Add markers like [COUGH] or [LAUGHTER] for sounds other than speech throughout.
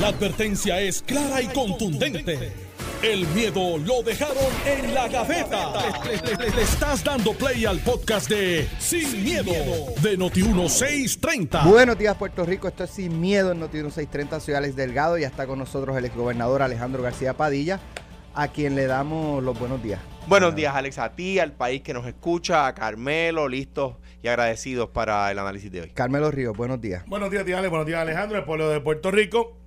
La advertencia es clara y contundente. El miedo lo dejaron en la gaveta. Le, le- le estás dando play al podcast de Sin, miedo, de Noti1630. Buenos días, Puerto Rico. Esto es Sin Miedo en Noti 630. Soy Alex Delgado y ya está con nosotros el exgobernador Alejandro García Padilla, a quien le damos los buenos días. Buenos días, Alex, a ti, al país que nos escucha, a Carmelo, listos y agradecidos para el análisis de hoy. Carmelo Ríos, buenos días. Buenos días, tía Ale. Buenos días, Alejandro, el pueblo de Puerto Rico.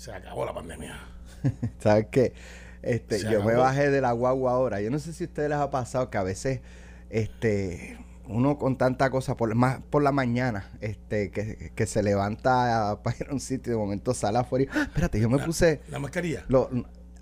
Se acabó la pandemia. [LAUGHS] ¿Sabes qué? Este, Se yo me bajé de la guagua ahora. Yo no sé si a ustedes les ha pasado que a veces este, uno con tanta cosa, por, más por la mañana, este, que, que se levanta [LAUGHS] para ir a un sitio y de momento sale afuera y, ¡Ah! espérate, yo me puse... La mascarilla. Lo,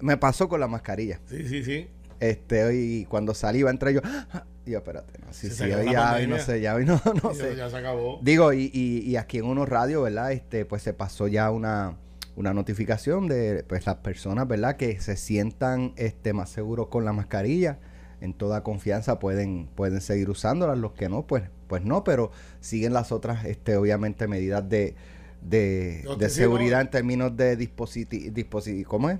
me pasó con la mascarilla. Sí, sí, sí. Este, hoy cuando salí iba a entrar yo, ¡Ah! y yo, espérate, no, sí, Se sí, acabó hoy la ya, hoy no sé, ya, hoy no, [LAUGHS] sé. Ya se acabó. Digo, y, y, y aquí en Uno Radio, ¿verdad? Este, pues se pasó ya una, una notificación de pues las personas, ¿verdad? Que se sientan este, más seguros con la mascarilla. En toda confianza pueden, pueden seguir usándolas. Los que no, pues, pues no, pero siguen las otras, este, obviamente, medidas de, de, de seguridad en términos de dispositivo, ¿cómo es?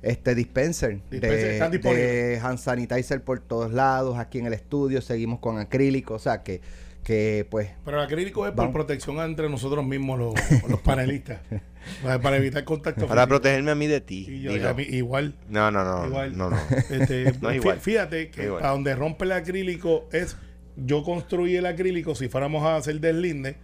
Este dispenser, Dispenser, de, de hand sanitizer por todos lados, aquí en el estudio seguimos con acrílico, o sea que, que pues Pero el acrílico es por Vamos. protección entre nosotros mismos, los, [LAUGHS] los panelistas. para, para evitar contacto Para físico. protegerme a mí de ti. Y yo- dilo. a mí igual. No, no, no. Igual. No, no. Este, [LAUGHS] No es fí- igual. Fíjate que igual. para donde rompe el acrílico es. Yo construí el acrílico si fuéramos a hacer deslinde,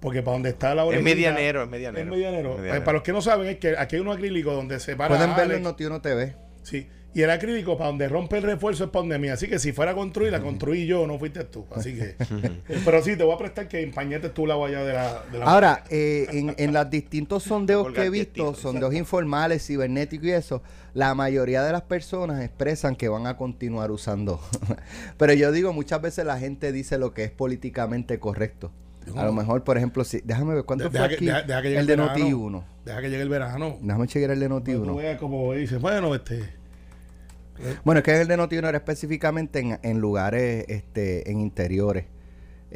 porque para donde está la Es orejita- medianero, es medianero. Es medianero. Es medianero. Para los que no saben, es que aquí hay un acrílico donde se para. Pueden verlo en Noti1 TV. Sí. Y el acrílico, para donde rompe el refuerzo, es para donde mí. Así que si fuera a construir, la construí yo, no fuiste tú. Así que. [LAUGHS] pero sí, te voy a prestar que empañetes tu lado allá de la. De la Ahora, eh, en, en los distintos [LAUGHS] sondeos que he visto, sondeos informales, cibernéticos y eso, la mayoría de las personas expresan que van a continuar usando. [LAUGHS] Pero yo digo, muchas veces la gente dice lo que es políticamente correcto. A lo mejor, por ejemplo, si, déjame ver cuánto De- fue deja que- aquí deja- deja que llegue el de Noti verano. 1. Deja que llegue el verano. Déjame chequear el de Noti Para que tú 1. veas como dices, bueno, este. Bueno, es que el de Noti 1 era específicamente en, en lugares, este, en interiores.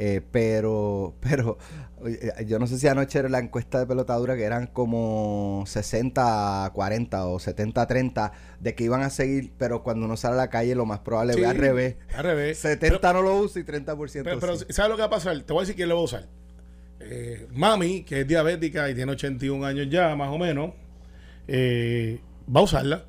Eh, pero, [LAUGHS] pero oye, yo no sé si anoche era la encuesta de pelotadura que eran como 60 a 40 o 70 a 30 de que iban a seguir, pero cuando uno sale a la calle lo más probable Sí, es al revés. Al revés. 70 no lo usa y 30% Pero, pero sí. ¿sabes lo que va a pasar? Te voy a decir quién lo va a usar. Eh, mami, que es diabética y tiene 81 años ya, más o menos, eh, va a usarla.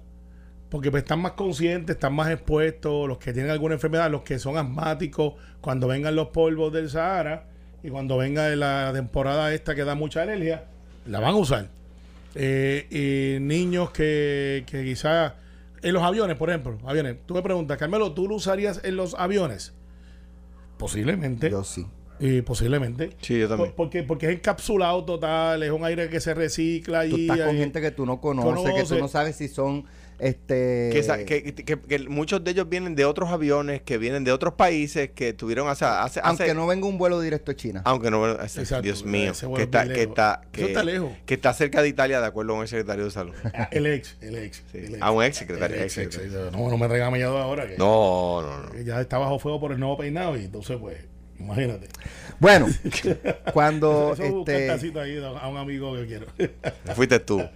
Porque pues, están más conscientes, están más expuestos, los que tienen alguna enfermedad, los que son asmáticos, cuando vengan los polvos del Sahara y cuando venga la temporada esta que da mucha alergia, la van a usar. Eh, y niños que, que quizás en los aviones, por ejemplo, aviones, tú me preguntas, Carmelo, ¿tú lo usarías en los aviones? Posiblemente. Yo sí. Y posiblemente. Sí, yo también. Por- porque, porque es encapsulado total, es un aire que se recicla Tú y estás con y- gente que tú no conoces, que tú no sabes si son este Que, sa- que, que- que muchos de ellos vienen de otros aviones, que vienen de otros países, que tuvieron hace... hace, aunque hace- no venga un vuelo directo a China. Aunque no, ese- Exacto, Dios mío, ese que está, que lejos. está, que, está lejos. que está cerca de Italia, de acuerdo con el secretario de salud. [LAUGHS] El ex, el ex. Sí. el ex. Ah, un ex secretario, El ex secretario. No, no me regame ya ahora. Que, No, no, no. ya está bajo fuego por el nuevo peinado y entonces, pues, imagínate. Bueno, [LAUGHS] cuando Eso este ahí a un amigo que quiero. Fuiste tú. [LAUGHS]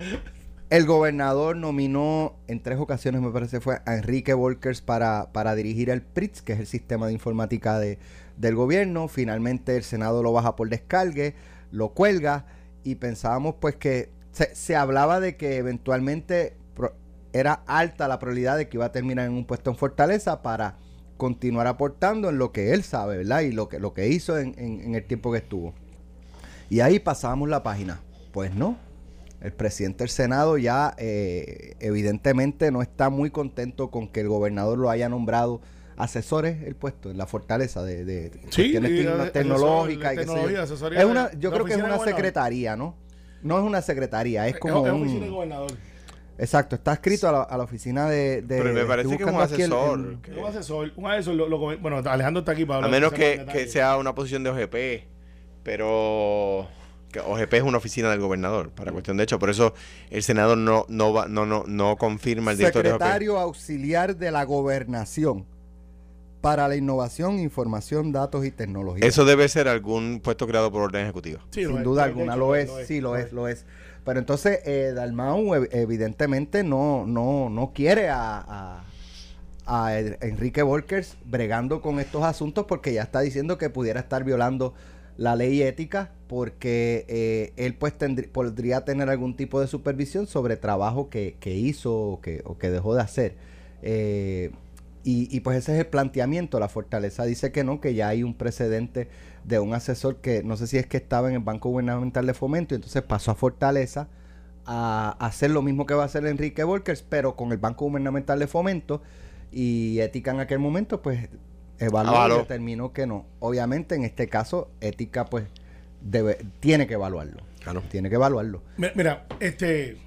El gobernador nominó en tres ocasiones, me parece fue, a Enrique Volkers para, para dirigir el PRITS, que es el sistema de informática de, del gobierno. Finalmente el Senado lo baja por descargue, lo cuelga y pensábamos pues que se, se hablaba de que eventualmente era alta la probabilidad de que iba a terminar en un puesto en Fortaleza para continuar aportando en lo que él sabe, ¿verdad? Y lo que, lo que hizo en, en- en el tiempo que estuvo. Y ahí pasábamos la página. Pues no, el presidente del Senado ya eh, evidentemente no está muy contento con que el gobernador lo haya nombrado asesores el puesto en la fortaleza de, de Sí, cuestiones tecnológicas Es una, yo la creo que es oficina una secretaría, ¿no? No es una secretaría, es como es, es un... oficina de gobernador. Exacto, está escrito a la, a la oficina de... de- Pero me parece que es un el- asesor. el- que- Un asesor, un asesor lo- lo bueno, Alejandro está aquí para a hablar. menos de que, sea una posición de OGP, pero OGP es una oficina del gobernador, para cuestión de hecho. Por eso el Senado no, no, va, no, no, no confirma el director de OGP. secretario auxiliar de la gobernación. para la innovación, información, datos y tecnología. Eso debe ser algún puesto creado por orden ejecutiva. Sí, Sin duda alguna lo es, sí, lo es, lo es. Pero entonces eh, Dalmau ev- evidentemente no, no, no quiere a, a- a En- Enrique Volkers bregando con estos asuntos porque ya está diciendo que pudiera estar violando la ley ética porque eh, él pues tendrí- podría tener algún tipo de supervisión sobre trabajo que, que hizo o que, o que dejó de hacer. Eh, y, y, pues ese es el planteamiento. La Fortaleza dice que no, que ya hay un precedente de un asesor que no sé si es que estaba en el Banco Gubernamental de Fomento y entonces pasó a Fortaleza a hacer lo mismo que va a hacer Enrique Volkers, pero con el Banco Gubernamental de Fomento y Ética en aquel momento pues evaluó Avaló. y determinó que no. Obviamente en este caso Ética pues debe, tiene que evaluarlo. Claro. Tiene que evaluarlo. Mi- Mira, este.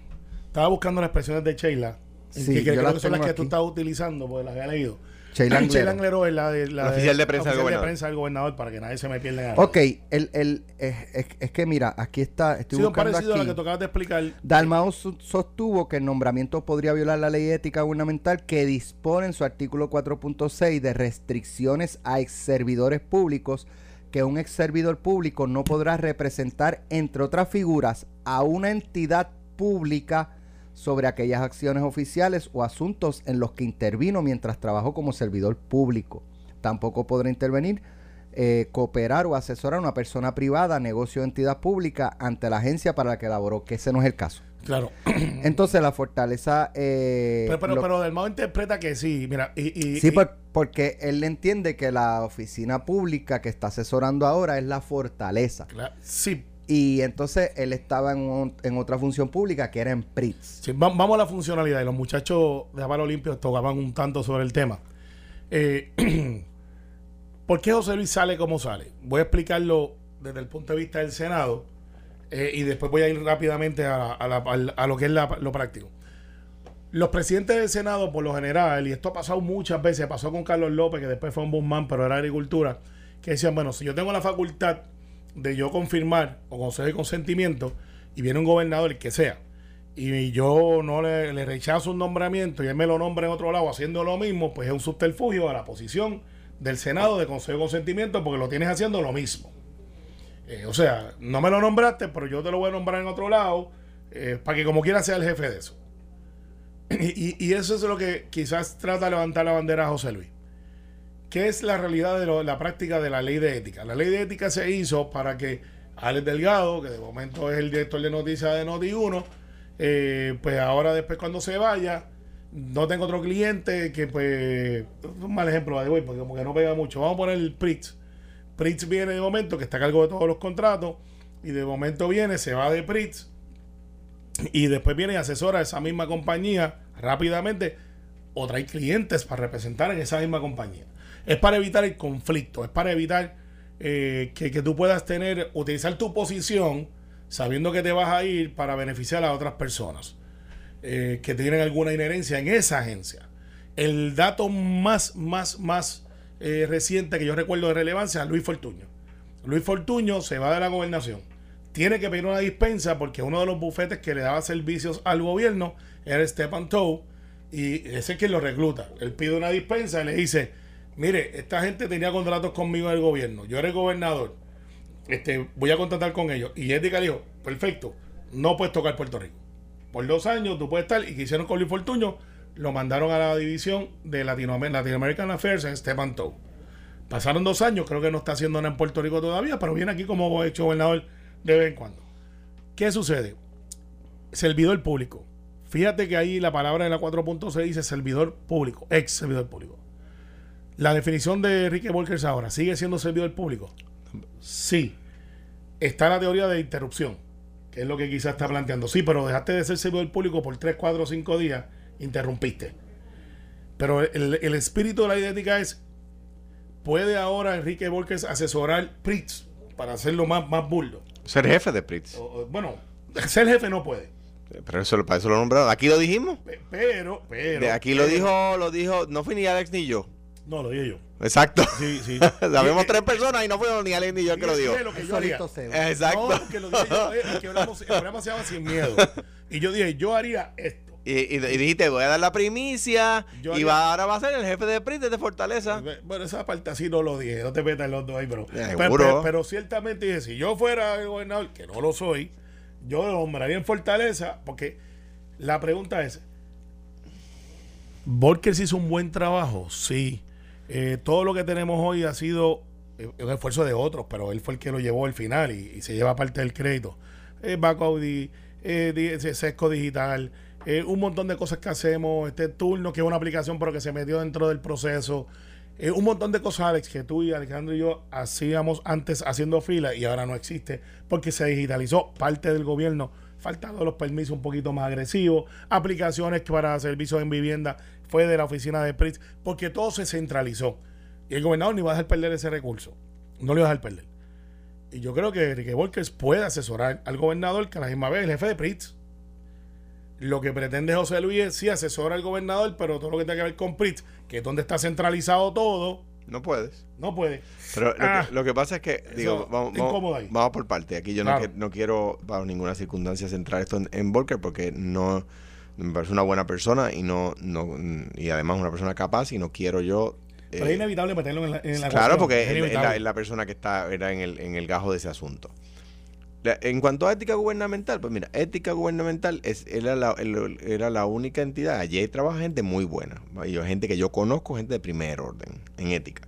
Estaba buscando las expresiones de Sheila. Sí, que, creo que son las que tú aquí. estás utilizando, porque las había leído. Sheila Anglero. Sheila Anglero es la de la, La oficial de prensa del oficial gobernador. prensa del gobernador, para que nadie se me pierda Ok, el, el, es, es- es que mira, aquí está, estoy Sí, buscando parecido a la aquí. que tú acabas de explicar. Dalmau sostuvo que el nombramiento podría violar la ley ética gubernamental que dispone en su artículo 4.6 de restricciones a ex servidores públicos que un ex servidor público no podrá representar, entre otras figuras, a una entidad pública sobre aquellas acciones oficiales o asuntos en los que intervino mientras trabajó como servidor público. Tampoco podrá intervenir, eh, cooperar o asesorar a una persona privada, negocio o entidad pública ante la agencia para la que laboró, que ese no es el caso. Claro. [CLEARS THROAT] Entonces la fortaleza... eh, pero pero, lo- pero Dalmau interpreta que sí. Mira, y. y- sí, y- por- porque él entiende que la oficina pública que está asesorando ahora es la fortaleza. Cla- sí, Y entonces él estaba en, un- en otra función pública que era en PRITS. Vamos a la funcionalidad. Y los muchachos de Avalo Limpio tocaban un tanto sobre el tema. Eh, [CLEARS THROAT] ¿Por qué José Luis sale como sale? Voy a explicarlo desde el punto de vista del Senado eh, y después voy a ir rápidamente a, a la- al- a lo que es la- lo práctico. Los presidentes del Senado, por lo general, y esto ha pasado muchas veces, pasó con Carlos López, que después fue un Busman, pero era agricultura, que decían, bueno, si yo tengo la facultad de yo confirmar o conceder consentimiento y viene un gobernador, el que sea, y yo no le, rechazo un nombramiento y él me lo nombra en otro lado haciendo lo mismo, pues es un subterfugio a la posición del Senado de conceder consentimiento porque lo tienes haciendo lo mismo. Eh, o sea, no me lo nombraste, pero yo te lo voy a nombrar en otro lado eh, para que como quiera sea el jefe de eso. Y, [CLEARS THROAT] y- y eso es lo que quizás trata de levantar la bandera a José Luis. ¿Qué es la realidad de la práctica de la ley de ética? La ley de ética se hizo para que Alex Delgado, que de momento es el director de noticias de Noti1, eh, pues ahora después cuando se vaya, no tengo otro cliente que pues, es un mal ejemplo de hoy, porque como que no pega mucho. Vamos a poner el Pritz. Pritz viene de momento, que está a cargo de todos los contratos, y de momento viene, se va de Pritz, y después viene y asesora a esa misma compañía rápidamente o trae clientes para representar en esa misma compañía. Es para evitar el conflicto, es para evitar eh, que, que tú puedas tener, utilizar tu posición sabiendo que te vas a ir para beneficiar a otras personas eh, que tienen alguna inherencia en esa agencia. El dato más, más, más eh, reciente que yo recuerdo de relevancia es Luis Fortuño. Luis Fortuño se va de la gobernación. Tiene que pedir una dispensa porque uno de los bufetes que le daba servicios al gobierno era Stephen Tow y ese es quien lo recluta. Él pide una dispensa y le dice, mire, esta gente tenía contratos conmigo en el gobierno, yo era el gobernador, este, voy a contratar con ellos. Y le dijo, perfecto, no puedes tocar Puerto Rico. Por dos años tú puedes estar, y que hicieron con Luis Fortuño, lo mandaron a la división de Latinoam- Latin American Affairs en Stephen Tow. Pasaron dos años, creo que no está haciendo nada en Puerto Rico todavía, pero viene aquí como hecho gobernador de vez en cuando. ¿Qué sucede? Servidor público. Fíjate que ahí la palabra de la 4.6 dice servidor público, ex servidor público. La definición de Enrique Volkers ahora, ¿sigue siendo servidor público? Sí. Está la teoría de interrupción, que es lo que quizás está planteando. Sí, pero dejaste de ser servidor público por 3, 4 o 5 días, interrumpiste. Pero el, el espíritu de la idética es, ¿puede ahora Enrique Volkers asesorar PRITS para hacerlo más, más burdo? Ser jefe de Pritz. O- o- bueno, ser jefe no puede. Pero eso, para eso lo nombraron. Aquí lo dijimos. Pe- Pero, pero. De aquí lo dijo, lo dijo, no fue ni Alex ni yo. No, lo dije yo. Exacto. Sí, sí. [LAUGHS] Sabemos Y- tres personas y no fueron ni Alex ni yo que lo dijo. Dije lo que yo haría. Exacto. No, que lo dije yo, eh, que hablamos- el programa se llama Sin Miedo. Y yo dije, yo haría esto. Y, y- y dijiste, voy a dar la primicia Yo y haría- va, ahora va a ser el jefe de PRI de Fortaleza. Bueno, esa parte así no lo dije, no te metas en los dos ahí, pero, Eh, pero, pero- pero ciertamente dije, si yo fuera el gobernador, que no lo soy, yo lo nombraría en Fortaleza, porque la pregunta es, ¿Volkers hizo un buen trabajo? Sí. Eh, todo lo que tenemos hoy ha sido eh, un esfuerzo de otros, pero él fue el que lo llevó al final y, se lleva parte del crédito. Eh, Baco Audi, eh, Digital, eh, un montón de cosas que hacemos, este turno que es una aplicación pero que se metió dentro del proceso, un montón de cosas, Alex, que tú y Alejandro y yo hacíamos antes haciendo fila y ahora no existe porque se digitalizó parte del gobierno, faltando los permisos un poquito más agresivos, aplicaciones para servicios en vivienda fue de la oficina de PRIS, porque todo se centralizó. Y el gobernador ni va a dejar perder ese recurso. No lo iba a dejar perder. Y yo creo que Enrique Volkers puede asesorar al gobernador, que a la misma vez el jefe de PRITS. Lo que pretende José Luis es sí asesora al gobernador, pero todo lo que tenga que ver con PRITS, que es donde está centralizado todo, No puedes. no puede. Pero lo, Ah. que, lo que pasa es que, digo, vamos, vamos, por parte. Aquí yo no, Claro. que- no quiero, bajo ninguna circunstancia, centrar esto en, en Volker porque no me parece una buena persona y no, no y además una persona capaz y no quiero yo. Pero eh, es inevitable meterlo en la, en la claro, porque es la, inevitable. es la persona que está era en el, en el gajo de ese asunto. En cuanto a ética gubernamental, pues mira, ética gubernamental es, era, la, era la única entidad. Allí trabaja gente muy buena. Gente que yo conozco, gente de primer orden en ética.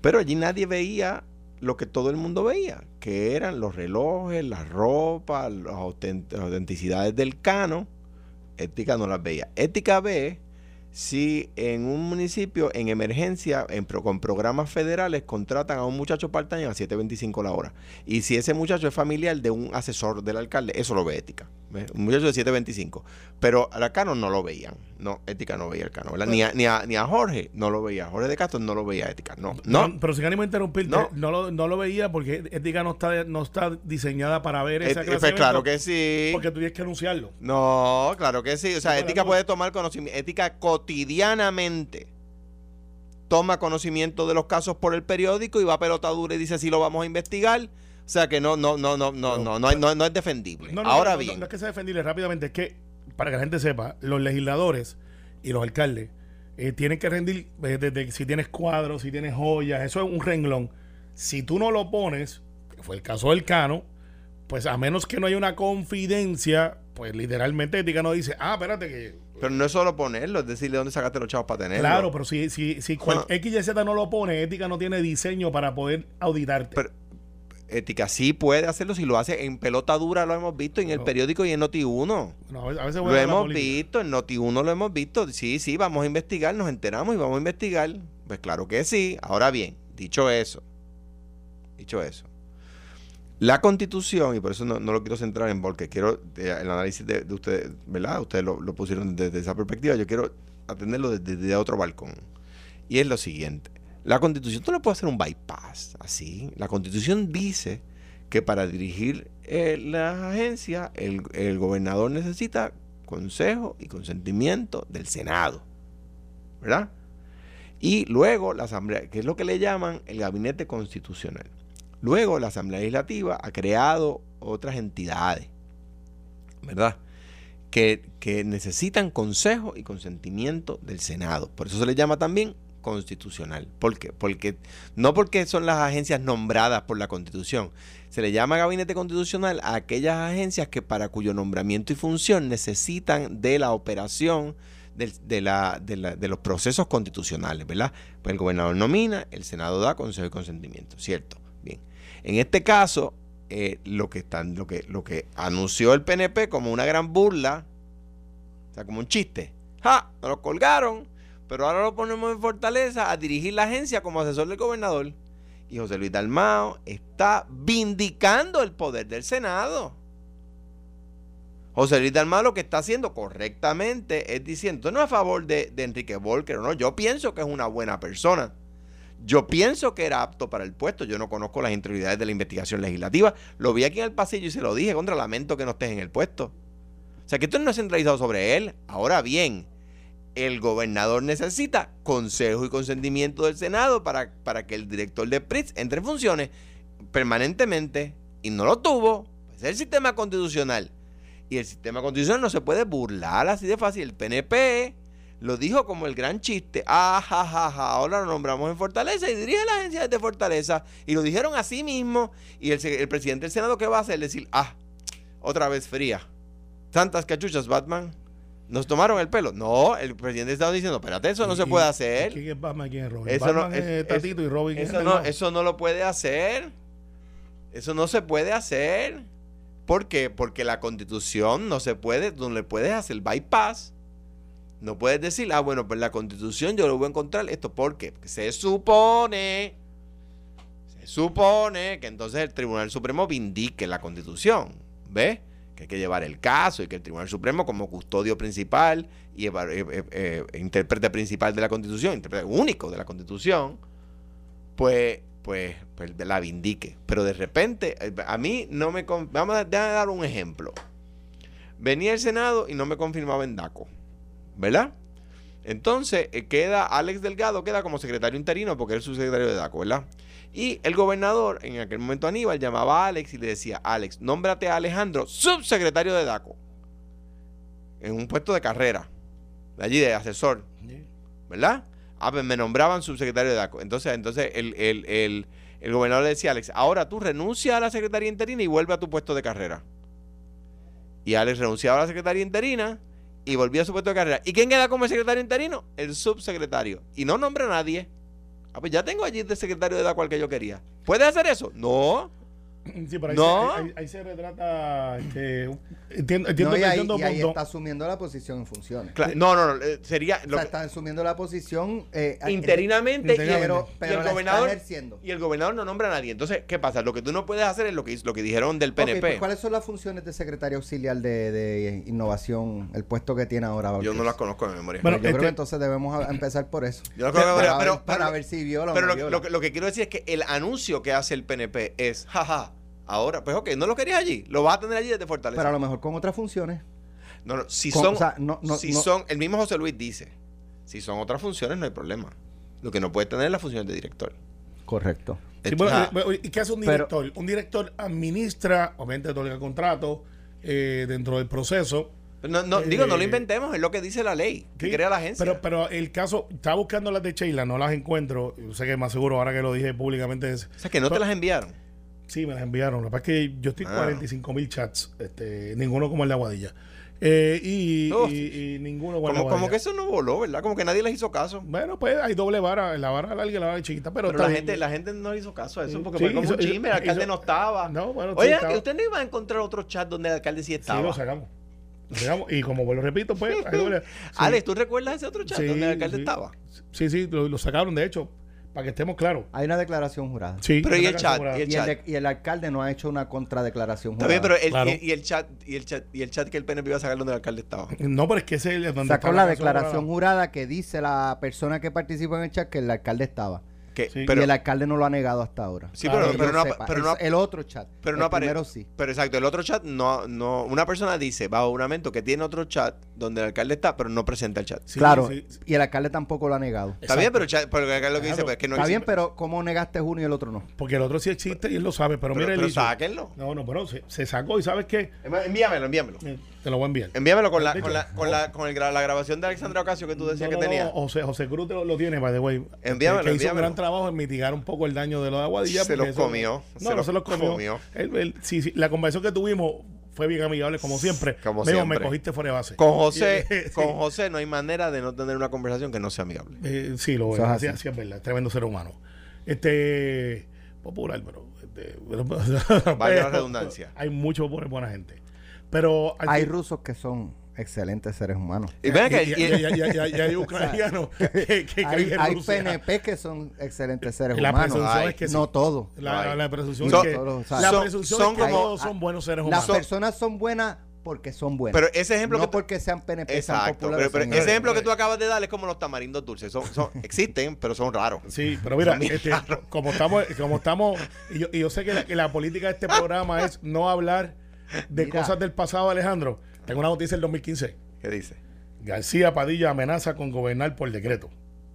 Pero allí nadie veía lo que todo el mundo veía, que eran los relojes, la ropa, las autent- las autenticidades del cano. Ética no las veía. Ética ve si en un municipio en emergencia, en con programas federales, contratan a un muchacho part-time a 7.25 la hora. Y si ese muchacho es familiar de un asesor del alcalde, eso lo ve ética. ¿Ves? Un muchacho de 7.25. Pero a la Cano no lo veían. No, ética no veía el Cano. ¿verdad? Ni, a, ni, a, ni a Jorge no lo veía. Jorge de Castro no lo veía ética. No, no. pero sin ánimo de interrumpirte, No. no, lo, no lo veía porque ética no está, no está diseñada para ver esa Eh, clase pues claro que sí. Porque tú tienes que anunciarlo. No, claro que sí. O sea, ética puede tomar conocimiento. Ética cotidianamente toma conocimiento de los casos por el periódico y va a pelota dura y dice si lo vamos a investigar. O sea que no, no, no, no, no, no, no, no, no es defendible. No, no, Ahora bien, No, es que sea defendible rápidamente, es que, para que la gente sepa, los legisladores y los alcaldes eh, tienen que rendir, eh, desde si tienes cuadros, si tienes joyas, eso es un renglón. Si tú no lo pones, que fue el caso del Cano, pues a menos que no haya una confidencia, pues literalmente ética no dice, ah, espérate que... pero no es solo ponerlo, es decirle dónde sacaste los chavos para tenerlo. Claro, pero si, si, si cual- Ah. X y Z no lo pone, ética no tiene diseño para poder auditarte. Pero ética sí puede hacerlo si lo hace en pelota dura, lo hemos visto en el periódico y en Noti1. No, a veces, a veces voy Lo hemos visto, en Noti1 lo hemos visto. Sí, sí, vamos a investigar, nos enteramos y vamos a investigar. Pues claro que sí. Ahora bien, dicho eso, dicho eso, la constitución, y por eso no, no lo quiero centrar en porque quiero eh, el análisis de, de ustedes, ¿verdad? Ustedes lo, lo pusieron desde esa perspectiva, yo quiero atenderlo desde, desde otro balcón. Y es lo siguiente. La constitución tú no puedes hacer un bypass así. La constitución dice que para dirigir eh, la agencia el, el gobernador necesita consejo y consentimiento del Senado. ¿Verdad? Y luego la Asamblea, que es lo que le llaman el gabinete constitucional. Luego la Asamblea Legislativa ha creado otras entidades, ¿verdad? Que, que necesitan consejo y consentimiento del Senado. Por eso se le llama también constitucional. ¿Por qué? Porque no porque son las agencias nombradas por la Constitución. Se le llama gabinete constitucional a aquellas agencias que para cuyo nombramiento y función necesitan de la operación de, los procesos constitucionales, ¿verdad? Pues el gobernador nomina, el Senado da consejo y consentimiento, ¿cierto? Bien. En este caso, eh, lo, que anunció el PNP como una gran burla, o sea, como un chiste, ¡ja! Nos colgaron, pero ahora lo ponemos en Fortaleza a dirigir la agencia como asesor del gobernador. Y José Luis Dalmao está vindicando el poder del Senado. José Luis Dalmao lo que está haciendo correctamente es diciendo, no a favor de, Enrique Volker, no, yo pienso que es una buena persona. Yo pienso que era apto para el puesto. Yo no conozco las interioridades de la investigación legislativa. Lo vi aquí en el pasillo y se lo dije. Contra lamento que no estés en el puesto. O sea que esto no es centralizado sobre él. Ahora bien, el gobernador necesita consejo y consentimiento del Senado para, para que el director de PRITS entre en funciones permanentemente y no lo tuvo. Pues es el sistema constitucional. Y el sistema constitucional no se puede burlar así de fácil. El PNP lo dijo como el gran chiste. Ah, ja, ja, ahora lo nombramos en Fortaleza y dirige la agencia de Fortaleza. Y lo dijeron así mismo. Y el, el presidente del Senado, ¿qué va a hacer? Decir, ah, otra vez fría. Tantas cachuchas, Batman. ¿Nos tomaron el pelo? No, el presidente estaba diciendo, espérate, eso no se puede hacer. ¿Quién es Batman quién es Robin? Eso no- Batman es, es- Tatito y Robin es Eso el no, eso no lo puede hacer. Eso no se puede hacer. ¿Por qué? Porque la constitución no se puede, no le puedes hacer bypass. No puedes decir, ah, bueno, pues la constitución yo lo voy a encontrar esto. ¿Por qué? Porque se supone, se supone que entonces el Tribunal Supremo vindique la constitución. ¿Ves? Que hay que llevar el caso y que el Tribunal Supremo como custodio principal y eh, eh, eh, intérprete principal de la constitución, intérprete único de la constitución, pues, pues, pues la vindique. Pero de repente, a mí no me... Vamos a, dar un ejemplo. Venía el Senado y no me confirmaba en DACO, ¿verdad? Entonces eh, queda Alex Delgado, queda como secretario interino porque él es subsecretario de DACO, ¿verdad? Y el gobernador, en aquel momento Aníbal, llamaba a Alex y le decía, Alex, nómbrate a Alejandro subsecretario de DACO. En un puesto de carrera, de allí de asesor. ¿verdad? Ah, pues me nombraban subsecretario de DACO. Entonces, entonces el, el- el- el gobernador le decía a Alex, ahora tú renuncia a la secretaría interina y vuelve a tu puesto de carrera. Y Alex renunciaba a la secretaría interina y volvía a su puesto de carrera. ¿Y quién queda como el secretario interino? El subsecretario. Y no nombra a nadie. Ah, pues ya tengo allí de secretario de DACO al que yo quería. ¿Puede hacer eso? No. Sí, pero ahí, No. se, ahí- ahí se retrata. Este, entiendo entiendo No, y que ahí, entiendo y ahí está asumiendo la posición en funciones. No, no, no. eh, Sería O lo sea, que- está asumiendo la posición eh, interinamente, y- Interinamente. pero, y el gobernador y el gobernador no nombra a nadie. Entonces, ¿qué pasa? Lo que tú no puedes hacer es lo que, lo que dijeron del PNP. pues, ¿Cuáles son las funciones de secretario auxiliar de, de innovación, el puesto que tiene ahora? Yo no las conozco de memoria. Bueno, yo creo este- que entonces debemos a- empezar por eso. Yo no conozco de para, memoria, pero, ver, para pero- ver si viola pero no lo, viola. lo que, lo que quiero decir es que el anuncio que hace el PNP es, jaja, ahora, pues ok, no lo querías allí, lo vas a tener allí desde Fortaleza. Pero a lo mejor con otras funciones. no, no, si con- son, o sea, no- no- si no- son, el mismo José Luis dice, si son otras funciones no hay problema. Lo que no puede tener es la función de director. Correcto. Sí, bueno, ah, bueno, ¿Y qué hace un Pero- director? un director administra, obviamente otorga contrato eh, dentro del proceso. no, no, digo, no lo eh, inventemos, es lo que dice la ley, que Sí, crea la agencia. Pero, pero el caso, estaba buscando las de Sheila, no las encuentro. Yo sé que más seguro ahora que lo dije públicamente es. o sea, que no te las enviaron. Sí, me las enviaron. Lo que pasa es que yo estoy Ah. 45 mil chats, este, ninguno como el de Aguadilla. Eh, y, Uf. y- y ninguno como Como, que eso no voló, ¿verdad? Como que nadie les hizo caso. Bueno, pues hay doble vara, la vara larga y la vara chiquita, pero, la bien. gente, la gente no hizo caso a eso Sí, porque sí, fue como hizo- un chisme, el hizo- alcalde no estaba. No, bueno, sí Oye, usted no iba a encontrar otro chat donde el alcalde sí Sí, estaba. lo sacamos. Lo sacamos. Y como vuelvo repito, pues [LAUGHS] hay doble. sí. Alex, ¿tú recuerdas ese otro chat Sí, donde el alcalde sí. estaba? Sí, sí, lo, lo sacaron, de hecho, para que estemos claros. Hay una declaración jurada. Sí, Pero ¿y el chat? jurada. ¿Y el Y el, chat? de- y el alcalde no ha hecho una contradeclaración jurada. bien, pero el, Claro. y, y el chat y el chat y el chat que el PNP iba a sacar donde el alcalde estaba. No, pero es que ese es donde Sacó la declaración jurada. jurada que dice la persona que participó en el chat que el alcalde estaba. Que, Sí. pero, y el alcalde no lo ha negado hasta ahora. sí, pero, no, pero el, no, el otro chat. pero el no aparece. primero sí. Pero exacto, el otro chat no, no, una persona dice bajo juramento que tiene otro chat donde el alcalde está, pero no presenta el chat. Sí, claro. sí, sí. Y el alcalde tampoco lo ha negado. Está bien, pero, el chat, pero el alcalde lo que dice pues, es que no Está bien, pero ¿cómo negaste uno y el otro no? Porque el otro sí existe y él lo sabe, pero, pero, mira el pero issue. sáquenlo. No, no, pero se, se sacó y ¿sabes qué? Envíamelo, envíamelo. Eh, Te lo voy a enviar. Envíamelo con la, con la, con la, con el la grabación de Alexandra Ocasio que tú decías No, no, que no, tenía. José, José Cruz te lo, lo tiene, by the way. Envíamelo, Que hizo un envíamelo. gran trabajo en mitigar un poco el daño de lo de Aguadilla. Se los eso- comió, No, se no los se los comió. comió. Sí, sí, la conversación que tuvimos fue bien amigable, como siempre. Como siempre. Me cogiste fuera de base. Con José, [LAUGHS] Sí. con José no hay manera de no tener una conversación que no sea amigable. Eh, sí, lo es. Eso es Así, es verdad. Tremendo ser humano. Este. Popular, pero. este, [LAUGHS] pero- la redundancia. Hay mucho buena gente. Pero. Hay rusos que son excelentes seres humanos. Y hay ucranianos que, que Hay, hay. PNP que son excelentes seres La humanos. Ay, es que sí. no todos. La, la presunción es que, o sea, la son- presunción son es que como- todos son buenos seres Las humanos. personas son buenas porque son buenas. pero ese ejemplo no que porque sean PNP, sean Exacto, populares. pero, pero son ese ejemplo que tú acabas de dar es como los tamarindos dulces. Son, son- [LAUGHS] existen, pero son raros. Sí, pero mira, este, como estamos, como estamos, y yo, y yo sé que la, que la política de este [LAUGHS] programa es no hablar de Mira. cosas del pasado, Alejandro. Tengo una noticia del 2015. ¿Qué dice? García Padilla amenaza con gobernar por decreto.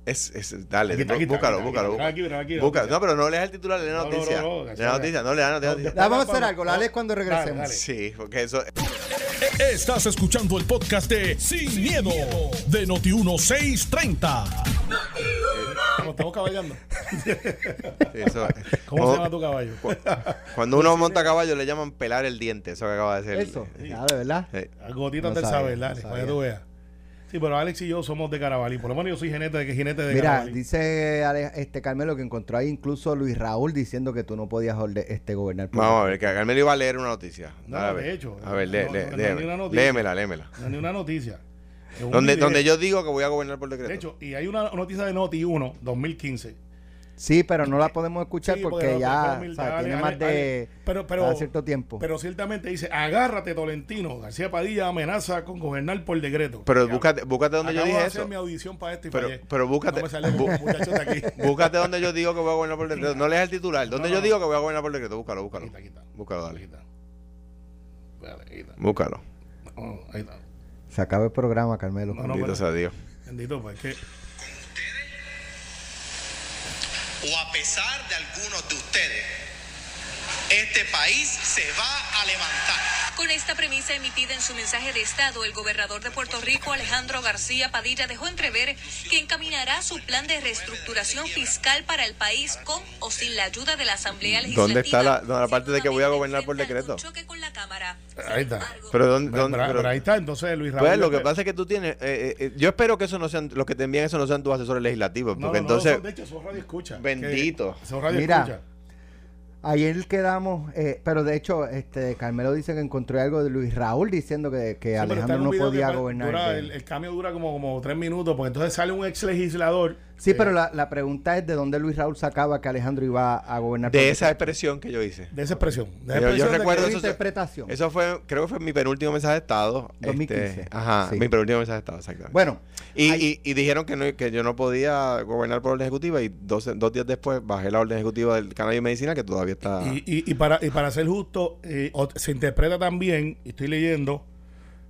Es, es, dale, Aquí aquí búscalo, aquí búscalo. aquí está, aquí, mira, aquí, Búscalo. aquí No, pero no leas el titular, lee la No, no, noticia. no, no, lee la noticia, no, lea la noticia. No, vamos a hacer algo, la lees cuando regresemos. Dale, dale. Sí, porque eso. Estás escuchando el podcast de Sin, miedo, de Noti1630. Como estamos caballando. Sí, eso- ¿Cómo se llama tu caballo? Cuando uno monta caballo le llaman pelar el diente, eso que acaba de ser. Eso, ya, de verdad. Sí. Las gotitas No del saber, no dale, para que tú veas. Sí, pero Alex y yo somos de Carabalí. Por lo menos yo soy jinete de, jinete de Mira, Carabalí. dice Ale- este Carmelo que encontró ahí incluso Luis Raúl diciendo que tú no podías orde- este, gobernar. por- Vamos a ver, que Carmelo iba a leer una noticia. No, a de hecho, A ver, no, lee, no, lee, no, no, una noticia. léemela, léemela. No ni una noticia. Donde, donde yo digo que voy a gobernar por decreto. De hecho, y hay una noticia de Noti 1, 2015. Sí, pero no la podemos escuchar Sí, porque ya o sea, tiene más de pero, cierto tiempo. pero ciertamente dice, agárrate Tolentino. García Padilla amenaza con gobernar por decreto. pero Ya. búscate, búscate donde yo dije de hacer eso. mi audición para esto y Pero, fallé. pero búscate, No de aquí. [LAUGHS] búscate donde yo digo que voy a gobernar por decreto. No leas el titular. Donde No, yo no. digo que voy a gobernar por decreto. Búscalo, búscalo. Búscalo, dale. Quita. Búscalo. Ahí está. Se acaba el programa, Carmelo. Bendito sea Dios. Bendito, pues que o a pesar de algunos de ustedes, este país se va a levantar. Con esta premisa emitida en su mensaje de Estado, el gobernador de Puerto Rico, Alejandro García Padilla, dejó entrever que encaminará su plan de reestructuración fiscal para el país con o sin la ayuda de la Asamblea Legislativa. ¿Dónde está la- la parte de que voy a gobernar por decreto? algún choque con la Cámara. Ahí está. Pero, ¿dónde, Pero, dónde- pero- pero- pero ahí está, entonces Luis Raúl. Pues lo que pasa es que tú tienes. eh, eh, eh, yo espero que eso no sean. Los que te envían eso no sean tus asesores legislativos. No, Porque no, no, entonces. son- de hecho, son radio escucha. Bendito. Son radio Mira, escucha. Ayer quedamos, eh, pero de hecho, este Carmelo dice que encontró algo de Luis Raúl diciendo que, que Sí, Alejandro no podía gobernar. dura- el, el cambio dura como, como tres minutos, porque entonces sale un ex legislador. Sí, eh, pero la, la pregunta es de dónde Luis Raúl sacaba que Alejandro iba a gobernar. por De esa expresión que yo hice. De esa expresión. De esa Yo- yo expresión de recuerdo eso- interpretación. Eso fue, creo que fue mi penúltimo mensaje de Estado. 2015. Este, ajá, Sí. mi penúltimo mensaje de Estado, exactamente. Bueno, y, hay- y, y dijeron que, no, que yo no podía gobernar por orden ejecutiva y dos, dos días después bajé la orden ejecutiva del cannabis medicina que todavía está... Y, y- y para, y para ser justo, eh, se interpreta también, y estoy leyendo,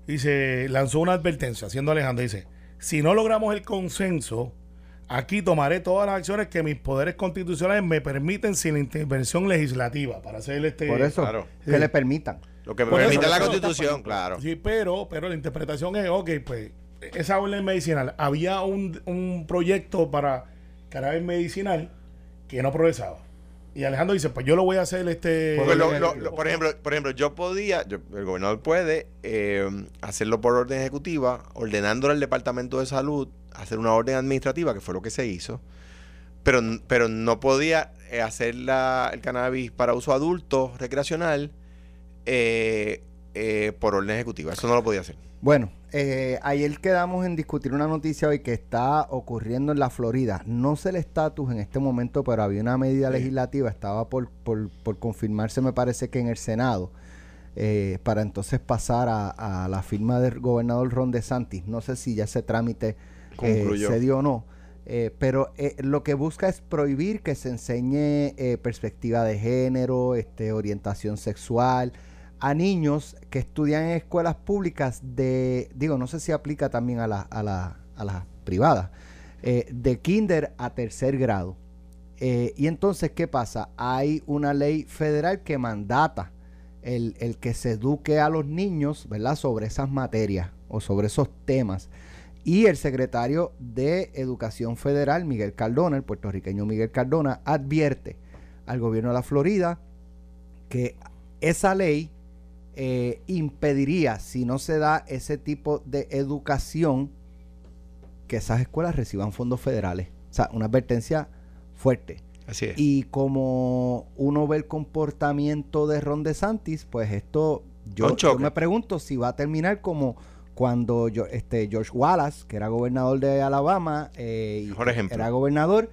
dice, lanzó una advertencia, haciendo Alejandro, dice, si no logramos el consenso, aquí tomaré todas las acciones que mis poderes constitucionales me permiten sin intervención legislativa, para hacer este... por eso, claro. que Sí. le permitan. Lo que me permite la constitución, claro. Sí, pero, pero la interpretación es, ok, pues, esa orden medicinal, había un, un proyecto para cannabis medicinal que no progresaba. Y Alejandro dice, pues yo lo voy a hacer este... Porque lo- lo- lo- por, ejemplo, por ejemplo, yo podía, yo- el gobernador puede eh, hacerlo por orden ejecutiva, ordenándole al Departamento de Salud hacer una orden administrativa, que fue lo que se hizo, pero, pero no podía eh, hacer la- el cannabis para uso adulto, recreacional, eh, eh, por orden ejecutiva. Eso no lo podía hacer. Bueno, eh, ayer quedamos en discutir una noticia hoy que está ocurriendo en la Florida. No sé el estatus en este momento, pero había una medida legislativa, estaba por, por, por confirmarse, me parece que en el Senado, eh, para entonces pasar a, a la firma del gobernador Ron DeSantis. No sé si ya ese trámite eh, se dio o no. Eh, pero eh, lo que busca es prohibir que se enseñe eh, perspectiva de género, este, orientación sexual a niños que estudian en escuelas públicas de, digo, no sé si aplica también a, la- a, la- a las privadas, eh, de kinder a tercer grado. Eh, y entonces, ¿qué pasa? Hay una ley federal que mandata el, el que se eduque a los niños, ¿verdad? Sobre esas materias o sobre esos temas. Y el secretario de Educación Federal, Miguel Cardona, el puertorriqueño Miguel Cardona, advierte al gobierno de la Florida que esa ley eh, impediría, si no se da ese tipo de educación, que esas escuelas reciban fondos federales. O sea, una advertencia fuerte. Así es. Y como uno ve el comportamiento de Ron DeSantis, pues esto, yo, me pregunto si va a terminar como cuando yo, este, George Wallace, que era gobernador de Alabama, eh, era gobernador,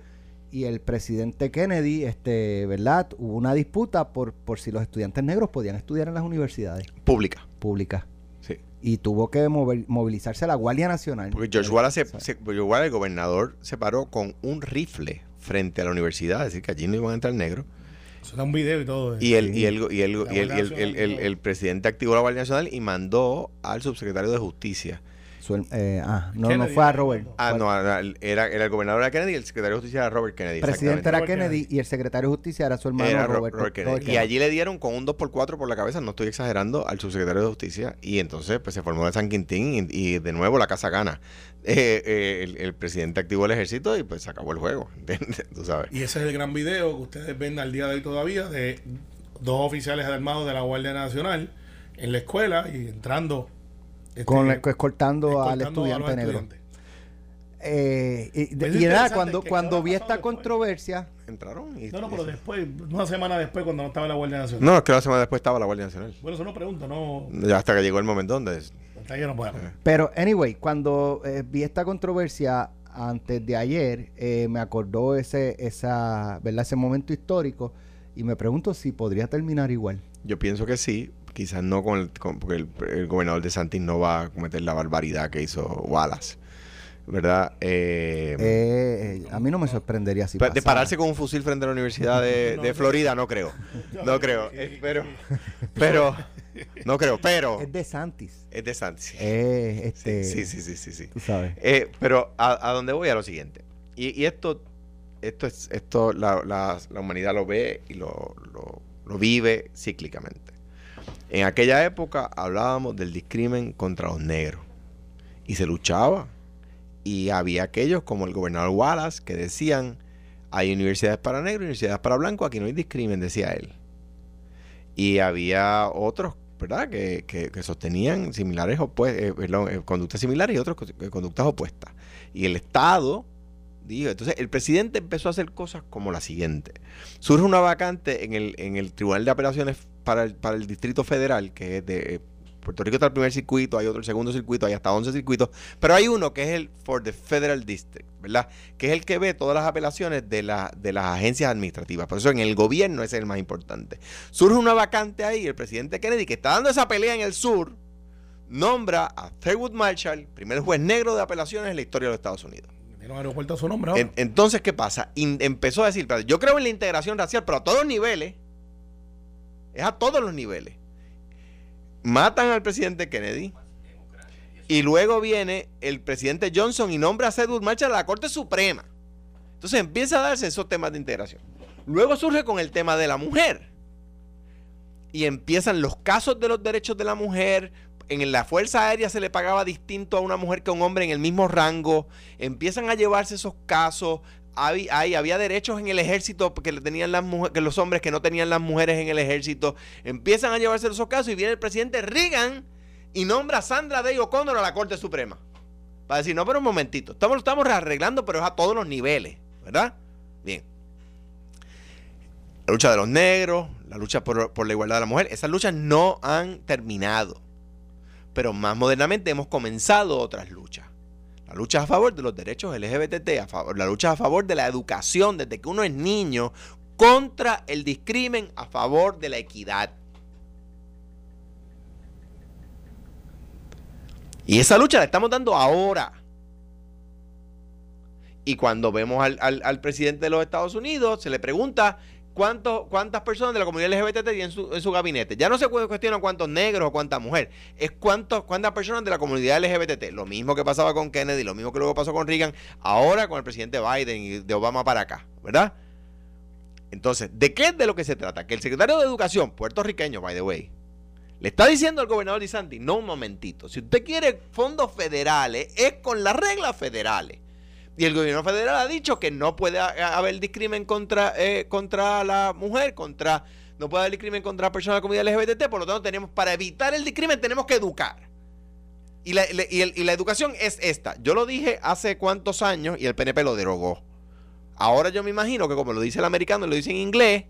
y el presidente Kennedy, este, ¿verdad? Hubo una disputa por, por si los estudiantes negros podían estudiar en las universidades Pública. públicas. Sí. Y tuvo que mover- movilizarse la Guardia Nacional. Porque George Wallace, se, George Wallace, el gobernador, se paró con un rifle frente a la universidad, es decir, que allí no iban a entrar negros. Eso da un video y todo. eh. Y el, y el, y el, y el, el presidente activó la Guardia Nacional y mandó al subsecretario de Justicia. Su eh, ah, no, no fue a Robert. no. Ah, no, era, era- el gobernador era Kennedy y el secretario de justicia era Robert Kennedy. El presidente era Kennedy, Kennedy. y el secretario de justicia era su hermano Era Robert, Robert Kennedy. Robert Y allí le dieron con un 2x4 por la cabeza, no estoy exagerando, al subsecretario de justicia. Y entonces pues se formó el San Quintín y, y de nuevo la casa gana. Eh, eh, el, el presidente activó el ejército y pues se acabó el juego. [LAUGHS] Tú sabes. Y ese es el gran video que ustedes ven al día de hoy todavía de dos oficiales armados de la Guardia Nacional en la escuela y entrando. Este, Con, escoltando, al estudiante negro. Eh, y, Es interesante cuando, cuando vi esta después. controversia, Entraron y... No, no, pero después, una semana después, cuando no estaba la Guardia Nacional. No, es que la semana después estaba la Guardia Nacional. Bueno, eso no pregunto, no. Ya hasta que llegó el momento donde... Hasta ahí no podemos. Pero, anyway, cuando eh, vi esta controversia antes de ayer, eh, me acordó ese, esa, ¿verdad? ese momento histórico y me pregunto si podría terminar igual. Yo pienso que sí, quizás no con el, con- porque el, el gobernador de Santis no va a cometer la barbaridad que hizo Wallace, ¿verdad? Eh, Eh, eh, a mí no me sorprendería si de pararse con un fusil frente a la Universidad de, [LAUGHS] de Florida, no creo, no creo, eh, pero, pero, no creo, pero Es de Santis. es de Santis. Eh, este, Sí, sí, sí, sí, sí. Tú sabes. Eh, pero a, a donde voy a lo siguiente. Y, y esto, esto es, esto la, la- la humanidad lo ve y lo, lo- lo vive cíclicamente. En aquella época hablábamos del discrimen contra los negros. Y se luchaba. Y había aquellos como el gobernador Wallace que decían, hay universidades para negros universidades para blancos, aquí no hay discrimen, decía él. Y había otros, ¿verdad?, que, que- sostenían similares eh, perdón, eh, conductas similares y otros co- conductas opuestas. Y el Estado dijo, entonces el presidente empezó a hacer cosas como la siguiente. Surge una vacante en el, en el Tribunal de Apelaciones para el, para el Distrito Federal, que es de eh, Puerto Rico está el primer circuito, hay otro el segundo circuito, hay hasta 11 circuitos, pero hay uno que es el for the Federal District, ¿verdad? Que es el que ve todas las apelaciones de, la, de las agencias administrativas. Por eso en el gobierno ese es el más importante. Surge una vacante ahí, el presidente Kennedy, que está dando esa pelea en el sur, nombra a Thurgood Marshall, primer juez negro de apelaciones en la historia de los Estados Unidos. Tiene un aeropuerto a su nombre ahora. En- entonces, ¿qué pasa? In- empezó a decir, "Espérate, yo creo en la integración racial, pero a todos los niveles. Es a todos los niveles. Matan al presidente Kennedy. Y luego viene el presidente Johnson y nombra a Sedgwick Marshall a la Corte Suprema. Entonces empieza a darse esos temas de integración. Luego surge con el tema de la mujer. Y empiezan los casos de los derechos de la mujer. En la Fuerza Aérea se le pagaba distinto a una mujer que a un hombre en el mismo rango. Empiezan a llevarse esos casos. Hay- había derechos en el ejército que, tenían las que los hombres que no tenían las mujeres en el ejército. Empiezan a llevarse esos casos y viene el presidente Reagan y nombra a Sandra Day O'Connor a la Corte Suprema. Para decir, no, pero un momentito. Estamos, estamos arreglando, pero es a todos los niveles. ¿Verdad? Bien. La lucha de los negros, la lucha por, por la igualdad de la mujer, esas luchas no han terminado. Pero más modernamente hemos comenzado otras luchas. La lucha a favor de los derechos LGBT, a favor, la lucha a favor de la educación desde que uno es niño, contra el discrimen, a favor de la equidad. Y esa lucha la estamos dando ahora. Y cuando vemos al, al- al presidente de los Estados Unidos, se le pregunta cuánto, cuántas personas de la comunidad LGBT tienen en su, en su gabinete. Ya no se cu- cuestiona cuántos negros o cuántas mujeres, es cuántos, cuántas personas de la comunidad LGBT. Lo mismo que pasaba con Kennedy, lo mismo que luego pasó con Reagan, ahora con el presidente Biden y de Obama para acá, ¿verdad? Entonces, ¿de qué es de lo que se trata? Que el secretario de Educación, puertorriqueño, by the way, le está diciendo al gobernador DeSantis, no un momentito, si usted quiere fondos federales, es con las reglas federales. Y el gobierno federal ha dicho que no puede ha- haber discrimen contra, eh, contra la mujer, contra no puede haber discrimen contra personas de la comunidad LGBT, por lo tanto tenemos, para evitar el discrimen tenemos que educar. Y la, y y la educación es esta. Yo lo dije hace cuántos años y el PNP lo derogó. Ahora yo me imagino que como lo dice el americano y lo dice en inglés,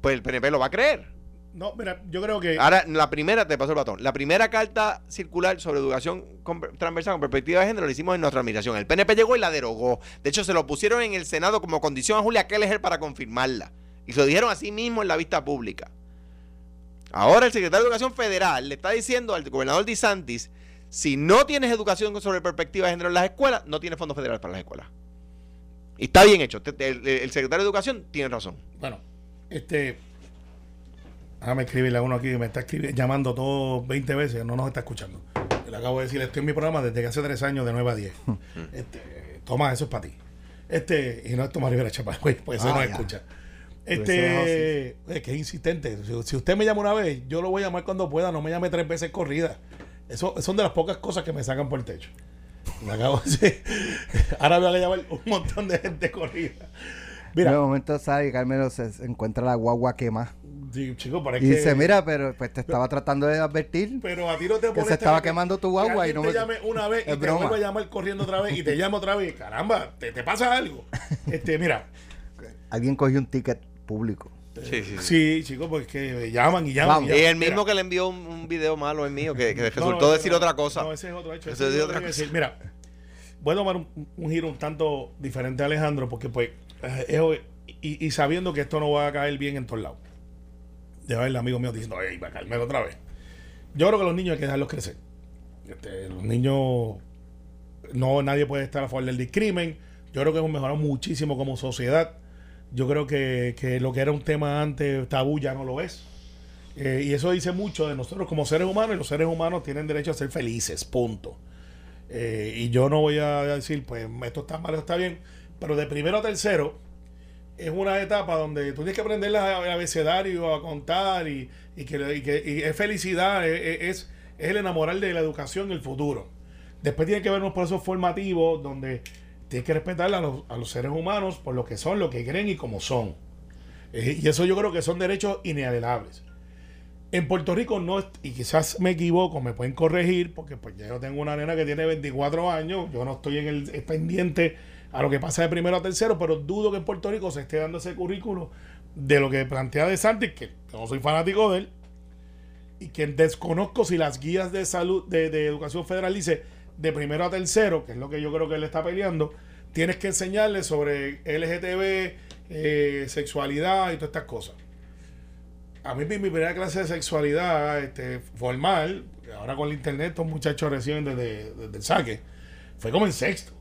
pues el PNP lo va a creer. No, mira, yo creo que. Ahora, la primera, te paso el batón. La primera carta circular sobre educación con- transversal con perspectiva de género la hicimos en nuestra administración. El PNP llegó y la derogó. De hecho, se lo pusieron en el Senado como condición a Julia Keller para confirmarla. Y se lo dijeron así mismo en la vista pública. Ahora el secretario de Educación Federal le está diciendo al gobernador DeSantis, si no tienes educación sobre perspectiva de género en las escuelas, no tienes fondos federales para las escuelas. Y está bien hecho. El secretario de Educación tiene razón. Bueno, este. Déjame escribirle a uno aquí que me está llamando todo 20 veces, no nos está escuchando. Le acabo de decir, estoy en mi programa desde que hace tres años, de 9 a 10. este, toma, eso es para ti. Este, y no es Tomás Rivera Chapal, pues eso Ah, no ya. escucha. Pues Este, es que es insistente. Si, si usted me llama una vez, yo lo voy a llamar cuando pueda, no me llame tres veces corrida. Eso son de las pocas cosas que me sacan por el techo. Me acabo de decir. [LAUGHS] Ahora voy a llamar un montón de gente corrida. Mira. Mira, De momento sale y Carmelo se, se encuentra la guagua quemada. Sí, chico, pero es Y que- dice, mira, pero pues te estaba tratando de advertir. Pero a ti no te Que se estaba que- quemando tu guagua y no te me- llame una vez [LAUGHS] y te broma. vuelve a llamar corriendo otra vez y te llama otra vez. Caramba, te, te pasa algo. [LAUGHS] Este, mira, Alguien cogió un ticket público. Sí, sí, sí. sí, chicos, pues que llaman y llaman. Vamos. y llaman. el mismo Mira, que le envió un, un video malo es mío, que, que resultó no, decir no, otra cosa. No, ese es otro hecho. Ese ese es otra cosa. decir. Mira, voy a tomar un, un giro un tanto diferente a Alejandro, porque pues, eh, y sabiendo que esto no va a caer bien en todos lados. De ver el amigo mío diciendo, ay, va a otra vez. Yo creo que los niños hay que dejarlos crecer. Este, los niños, no, nadie puede estar a favor del discrimen. Yo creo que hemos mejorado muchísimo como sociedad. Yo creo que, que lo que era un tema antes tabú ya no lo es. Eh, y eso dice mucho de nosotros como seres humanos y los seres humanos tienen derecho a ser felices, punto. Eh, y yo no voy a decir, pues esto está mal, esto está bien, pero de primero a tercero es una etapa donde tú tienes que aprender el abecedario, a contar y, y que, y que- y es felicidad, es, es, el enamorar de la educación el futuro. Después tiene que haber unos procesos formativos donde tienes que respetar a los, a los seres humanos por lo que son, lo que creen y como son. Eh, y eso yo creo que son derechos inalienables. En Puerto Rico no, y quizás me equivoco, me pueden corregir, porque pues ya yo tengo una nena que tiene 24 años, yo no estoy en el pendiente a lo que pasa de primero a tercero, pero dudo que en Puerto Rico se esté dando ese currículo de lo que plantea De Santis, que no soy fanático de él, y que desconozco si las guías de salud de, educación federal dice de primero a tercero, que es lo que yo creo que él está peleando, tienes que enseñarle sobre LGTB, eh, sexualidad y todas estas cosas. A mí mi, mi primera clase de sexualidad este, formal, ahora con el internet estos muchachos reciben desde, desde el saque, fue como en sexto.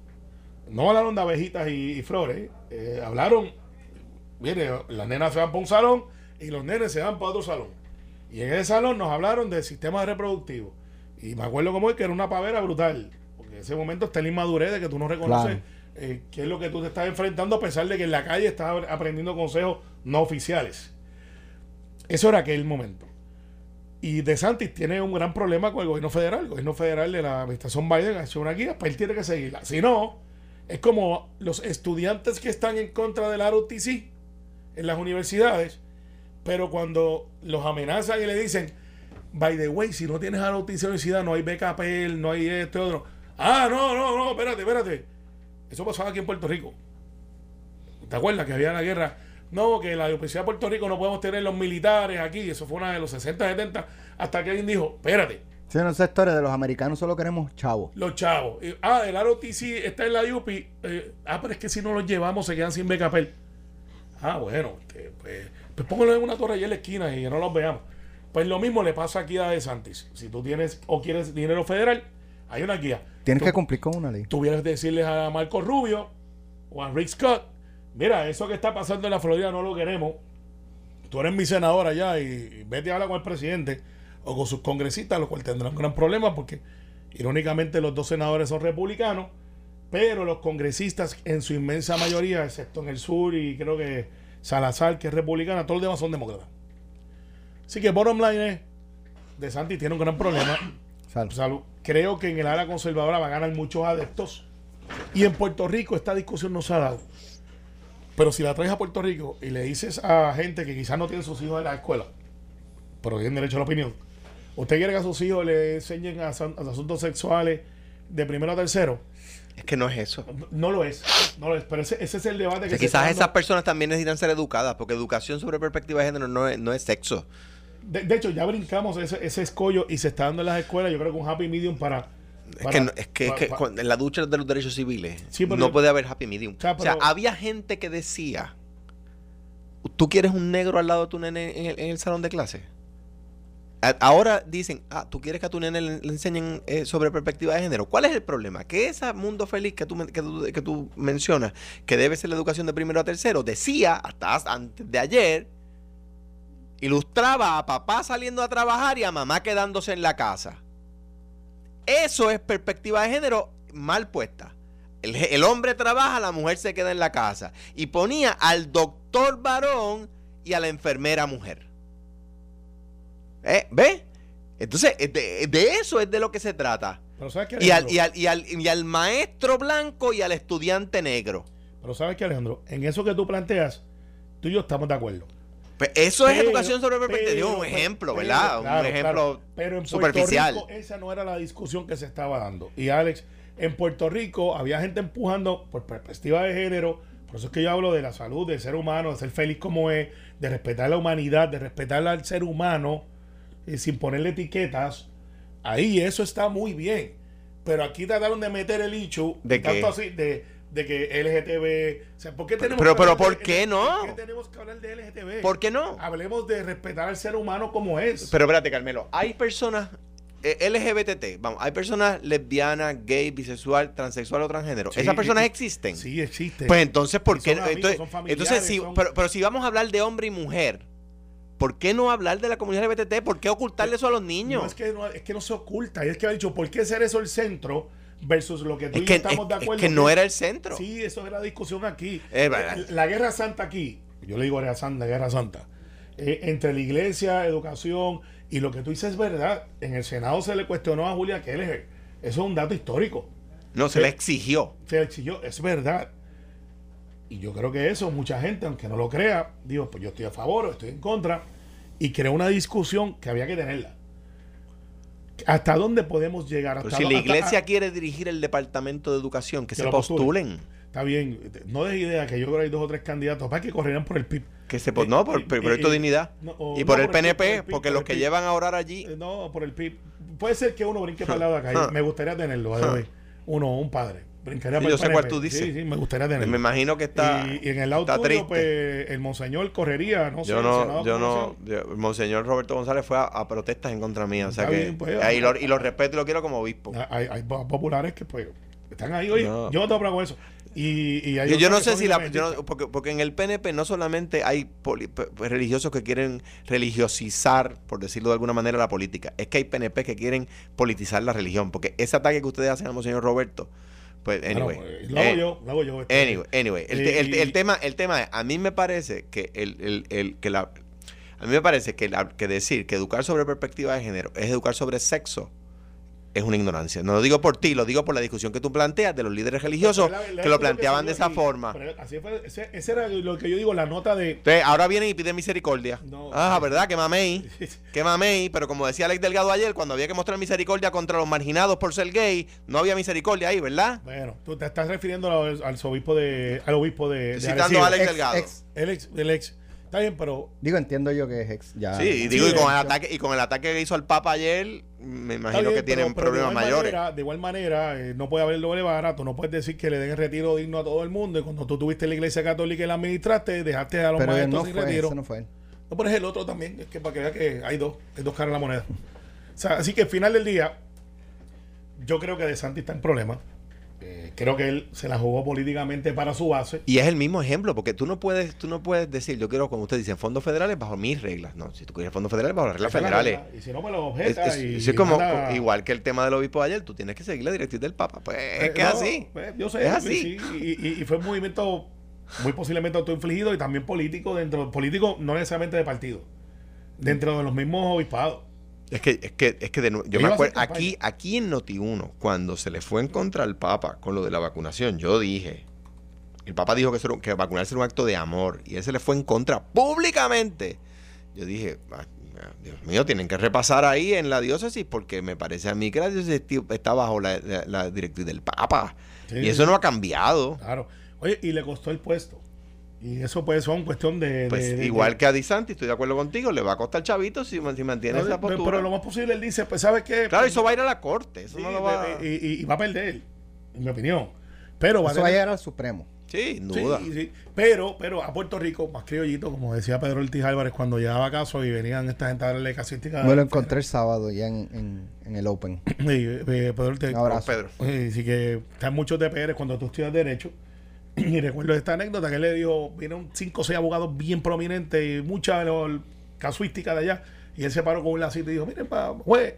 No hablaron de abejitas y, y flores, eh, hablaron, mire, las nenas se van para un salón y los nenes se van para otro salón. Y en ese salón nos hablaron del sistema reproductivo. Y me acuerdo como es que era una pavera brutal. Porque en ese momento está la inmadurez de que tú no reconoces Claro. eh, qué es lo que tú te estás enfrentando a pesar de que en la calle estás aprendiendo consejos no oficiales. Eso era aquel momento. Y De Santis tiene un gran problema con el gobierno federal. El gobierno federal de la administración Biden ha hecho una guía, pues él tiene que seguirla. Si no, es como los estudiantes que están en contra del ROTC en las universidades, pero cuando los amenazan y le dicen, by the way, si no tienes ROTC en la universidad, no hay PEL, no hay esto otro. Ah, no, no, no, espérate, espérate. Eso pasaba aquí en Puerto Rico. ¿Te acuerdas que había la guerra? No, que la Universidad de Puerto Rico no podemos tener los militares aquí. Eso fue una de los 60, 70. Hasta que alguien dijo, espérate, Si no sectores de los americanos solo queremos chavos. los chavos. Ah, el ROTC está en la UPI. eh, ah, pero es que si no los llevamos se quedan sin becapel. Ah, bueno, este, pues, pues póngalo en una torre allá en la esquina y no los veamos. Pues lo mismo le pasa aquí a De Santis. Si tú tienes o quieres dinero federal, hay una guía. Tienes Tú- que cumplir con una ley. tuvieras que decirles a Marco Rubio o a Rick Scott, mira, eso que está pasando en la Florida no lo queremos. Tú eres mi senador allá y, y vete a hablar con el presidente o con sus congresistas, lo cual tendrán un gran problema porque irónicamente los dos senadores son republicanos, pero los congresistas en su inmensa mayoría, excepto en el sur y creo que Salazar, que es republicana, todos los demás son demócratas. Así que bottom line es, De Santi tiene un gran problema. Salud. Salud. Creo que en el área conservadora va a ganar muchos adeptos. Y en Puerto Rico esta discusión no se ha dado. Pero si la traes a Puerto Rico y le dices a gente que quizás no tiene sus hijos en la escuela, pero tienen derecho a la opinión, ¿usted quiere que a sus hijos le enseñen a, asun- a asuntos sexuales de primero a tercero? Es que no es eso. No lo es. No lo es. Pero ese, ese es el debate que O sea, se está quizás dando. esas personas también necesitan ser educadas, porque educación sobre perspectiva de género no es, no es sexo. De, de hecho, ya brincamos ese, ese escollo y se está dando en las escuelas, yo creo que un happy medium para... Es para- que, no- es que, es que en la ducha de los derechos civiles Sí, no yo- puede haber happy medium. O sea, o sea, pero- había gente que decía, ¿tú quieres un negro al lado de tu nene en el, en el salón de clase? Ahora dicen, ah, tú quieres que a tu nene le, enseñen eh, sobre perspectiva de género. ¿Cuál es el problema? Que ese mundo feliz que tú, que, tú, mencionas, que debe ser la educación de primero a tercero, decía hasta as- antes de ayer, ilustraba a papá saliendo a trabajar y a mamá quedándose en la casa. eso es perspectiva de género mal puesta. El hombre trabaja, la mujer se queda en la casa. Y ponía al doctor varón y a la enfermera mujer. ¿Eh? ¿Ve? Entonces, de, de eso es de lo que se trata. Pero ¿sabes qué, Y al, y, al, y, al, y al maestro blanco y al estudiante negro. Pero ¿sabes qué, Alejandro? En eso que tú planteas, tú y yo estamos de acuerdo. Pues eso es educación sobre perspectiva. Digo, un ejemplo, pero- ¿verdad? claro, un ejemplo claro. Pero en Puerto superficial. Rico esa no era la discusión que se estaba dando. Y Alex, en Puerto Rico había gente empujando por perspectiva de género. Por eso es que yo hablo de la salud del ser humano, de ser feliz como es, de respetar la humanidad, de respetar al ser humano eh, sin ponerle etiquetas. Ahí eso está muy bien. Pero aquí trataron de meter el hecho ¿De tanto qué? así de, de que LGTB. O sea, ¿por qué tenemos pero- que pero ¿por de- qué no? ¿Por qué tenemos que hablar de LGTB? ¿Por qué no? Hablemos de respetar al ser humano como es. Pero espérate, Carmelo. Hay personas eh, LGBT, vamos, hay personas lesbianas, gay, bisexual, transexual o transgénero. Sí, ¿Esas personas existen? Sí, existe. Pues entonces, ¿por qué? son amigos, entonces, son familiares, entonces si, son- pero, pero si vamos a hablar de hombre y mujer, ¿por qué no hablar de la comunidad LGBT? ¿Por qué ocultarle eso a los niños? no, es, que no, es que no se oculta. Y es que ha dicho, ¿por qué ser eso el centro versus lo que tú Es y que, yo estamos de es- es acuerdo? que no era el centro. Sí, eso era la discusión aquí. Es verdad. Eh, La guerra santa aquí, yo le digo guerra santa, guerra santa, eh, entre la iglesia, educación y lo que tú dices es verdad. En el Senado se le cuestionó a Julia Keller. Eso es un dato histórico. No, se le exigió. se le exigió, es verdad. Y yo creo que eso, mucha gente, aunque no lo crea, digo, pues yo estoy a favor o estoy en contra, y creó una discusión que había que tenerla. ¿Hasta dónde podemos llegar? Pero Hasta si dó- la iglesia quiere dirigir el departamento de educación, que, Que se postulen. postulen. Está bien, no des idea que yo creo que hay dos o tres candidatos para que corrieran por el PIB. Que se po- no, por, Eh, por eh, Proyecto eh, Dignidad. no, o- y no, por el por PNP, por el PIB, porque por los que llevan a orar allí. Eh, No, por el PIB. Puede ser que uno brinque para el lado de acá. [LAUGHS] Me gustaría tenerlo. [LAUGHS] Uno, un padre. Brincaría Sí, yo sé cuál tú dices. Sí, sí, me gustaría tenerlo. Me imagino que está, y, y en el triste. pues, el monseñor correría, no yo no, yo no, yo- el Monseñor Roberto González fue a, a protestas en contra mía, o sea que bien, pues, y, lo, y lo respeto y lo quiero como obispo. Ah, Hay, hay po- populares que, pues, están ahí. Oye, No. yo no tengo problema con eso. Y, y hay Yo, yo no sé si la, yo no- porque, porque en el PNP no solamente hay poli- p- p- religiosos que quieren religiosizar, por decirlo de alguna manera, la política, es que hay PNP que quieren politizar la religión, porque ese ataque que ustedes hacen al Monseñor Roberto, pues, anyway. pues, lo hago eh, yo, lo hago yo. este, Anyway, anyway, el, el- tema, el tema es, a mí me parece que el, el- el- que la a mí me parece que, la- que decir que educar sobre perspectiva de género es educar sobre sexo es una ignorancia. No lo digo por ti, lo digo por la discusión que tú planteas de los líderes religiosos Pero la- la- que lo planteaban de esa aquí. forma. Así fue, ese, ese era lo que yo digo, la nota de. Entonces, ahora vienen y piden misericordia. No. ah, ¿verdad? Que mamey. [LAUGHS] Que mamey. Pero como decía Alex Delgado ayer, cuando había que mostrar misericordia contra los marginados por ser gay, no había misericordia ahí, ¿verdad? Bueno, tú te estás refiriendo al, al obispo de. Al obispo de. De citando a Alex Ex- Delgado. ex. El ex, el ex. Está bien, pero. Digo, entiendo yo que es ex. Ya, Sí, y digo, y sí, con el ataque, y con el ataque que hizo al Papa ayer, me imagino bien, que tienen pero- pero de problemas mayores. manera- de igual manera, eh, no puede haber doble vara. Tú no puedes decir que le den el retiro digno a todo el mundo. Y cuando tú tuviste la iglesia católica y la administraste, dejaste a los Pero maestros no sin fue, retiro. ese no fue él. No pones el otro también, es que para que vea que hay dos, hay dos caras en la moneda. O sea, así que al final del día, yo creo que De Santi está en problema. Eh, creo que él se la jugó políticamente para su base. Y es el mismo ejemplo, porque tú no puedes, tú no puedes decir, yo quiero, como usted dice, fondos federales bajo mis reglas. No, si tú quieres fondos federales bajo las reglas Esa la federales. regla. Y si no, me lo Es, objeta. es- y, es como, igual que el tema del obispo de ayer, tú tienes que seguir la directriz del Papa. Pues es Eh, que no, es así. pues, yo sé, es así. sí, y, y- y fue un movimiento muy posiblemente autoinfligido y también político, dentro político no necesariamente de partido, dentro de los mismos obispados. Es que, es que, es que de nuevo, yo me acuerdo, aquí, aquí en Noti1, cuando se le fue en contra al Papa con lo de la vacunación, yo dije, el Papa dijo que, eso era- que vacunarse era un acto de amor, y él se le fue en contra públicamente. Yo dije, "Ah, Dios mío, tienen que repasar ahí en la diócesis, porque me parece a mí que la diócesis está bajo la, la- la directriz del Papa. Sí, y eso no ha cambiado. Claro. Oye, y le costó el puesto. Y eso pues son cuestión de... Pues de- de- igual de- que a Di Santi, estoy de acuerdo contigo, le va a costar chavito si, si mantiene No, esa postura. pero lo más posible él dice, pues ¿sabes qué? Claro, eso va a ir a la corte. Eso Sí, no lo va a... y, y- y va a perder, en mi opinión. Pero va Eso a va a tener- llegar al Supremo. Sí, sin Sí, duda. sí. Pero, pero a Puerto Rico, más criollito, como decía Pedro Ortiz Álvarez, cuando llegaba caso y venían esta gente a darle casística. Me lo encontré el sábado ya en, en, en el Open. [CLEARS THROAT] Sí, eh, Pedro Ortiz. Un abrazo. Pedro. Eh, Así que están muchos DPR cuando tú estudias Derecho. [CLEARS THROAT] Y recuerdo esta anécdota que él le dijo: vinieron cinco o seis abogados bien prominentes y mucha lo- casuística de allá. Y él se paró con un lacito y dijo: Miren, pa, juez,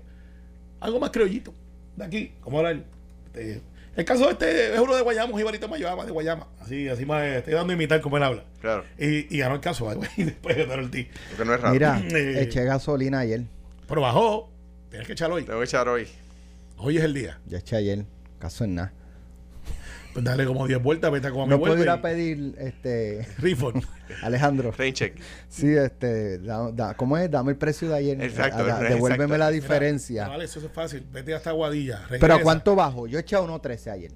algo más criollito. de aquí, como hablar. Este, el caso este es uno de Guayama, un jibarito Mayama, de Guayama. Así, así más, estoy dando a imitar como él habla. Claro. Y, y ganó el caso, [LAUGHS] güey, y después de el ti. Porque no es raro. Mira, [CLEARS THROAT] Eh. eché gasolina ayer. Pero bajó, tienes que echarlo hoy. Tengo que echar hoy. Hoy es el día. Ya eché ayer. Caso en nada. Pues dale como 10 vueltas, vete a como No puedo ir a pedir, este, Refund. [LAUGHS] Alejandro. Rain check. Sí, este, da- da- ¿cómo es? Dame el precio de ayer. Exacto, A- a- exacto. devuélveme la Mira, diferencia. Vale, eso es fácil. Vete hasta Guadilla. Pero ¿a regresa. cuánto bajo? Yo eché a 1.13 ayer.